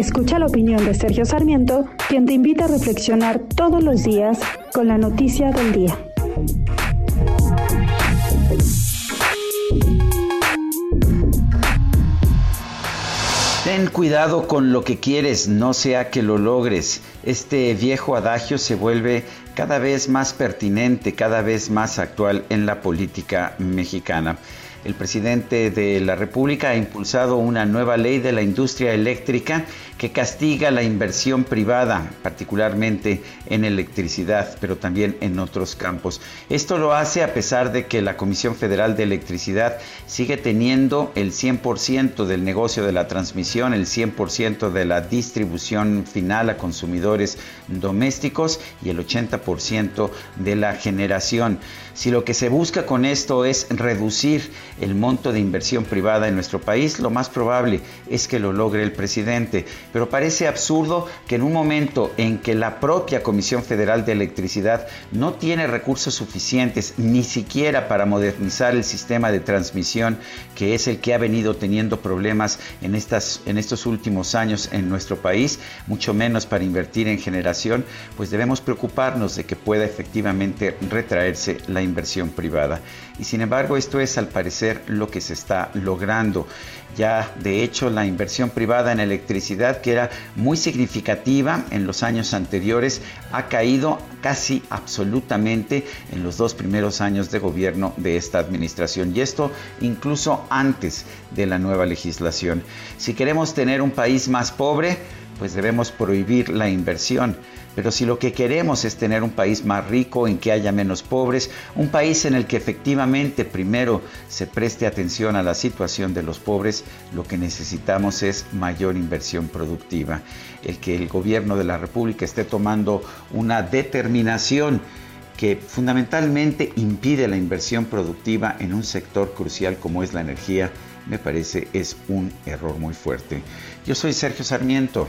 Escucha la opinión de Sergio Sarmiento, quien te invita a reflexionar todos los días con la noticia del día. Ten cuidado con lo que quieres, no sea que lo logres. Este viejo adagio se vuelve cada vez más pertinente, cada vez más actual en la política mexicana. El presidente de la República ha impulsado una nueva ley de la industria eléctrica que castiga la inversión privada, particularmente en electricidad, pero también en otros campos. Esto lo hace a pesar de que la Comisión Federal de Electricidad sigue teniendo el 100% del negocio de la transmisión, el 100% de la distribución final a consumidores domésticos y el 80% de la generación. Si lo que se busca con esto es reducir el monto de inversión privada en nuestro país, lo más probable es que lo logre el presidente. Pero parece absurdo que en un momento en que la propia Comisión Federal de Electricidad no tiene recursos suficientes ni siquiera para modernizar el sistema de transmisión, que es el que ha venido teniendo problemas en, estas, en estos últimos años en nuestro país, mucho menos para invertir en generación, pues debemos preocuparnos de que pueda efectivamente retraerse la inversión privada. Y sin embargo, esto es al parecer lo que se está logrando. Ya de hecho la inversión privada en electricidad, que era muy significativa en los años anteriores, ha caído casi absolutamente en los dos primeros años de gobierno de esta administración. Y esto incluso antes de la nueva legislación. Si queremos tener un país más pobre, pues debemos prohibir la inversión. Pero si lo que queremos es tener un país más rico, en que haya menos pobres, un país en el que efectivamente primero se preste atención a la situación de los pobres, lo que necesitamos es mayor inversión productiva. El que el gobierno de la República esté tomando una determinación que fundamentalmente impide la inversión productiva en un sector crucial como es la energía, me parece es un error muy fuerte. Yo soy Sergio Sarmiento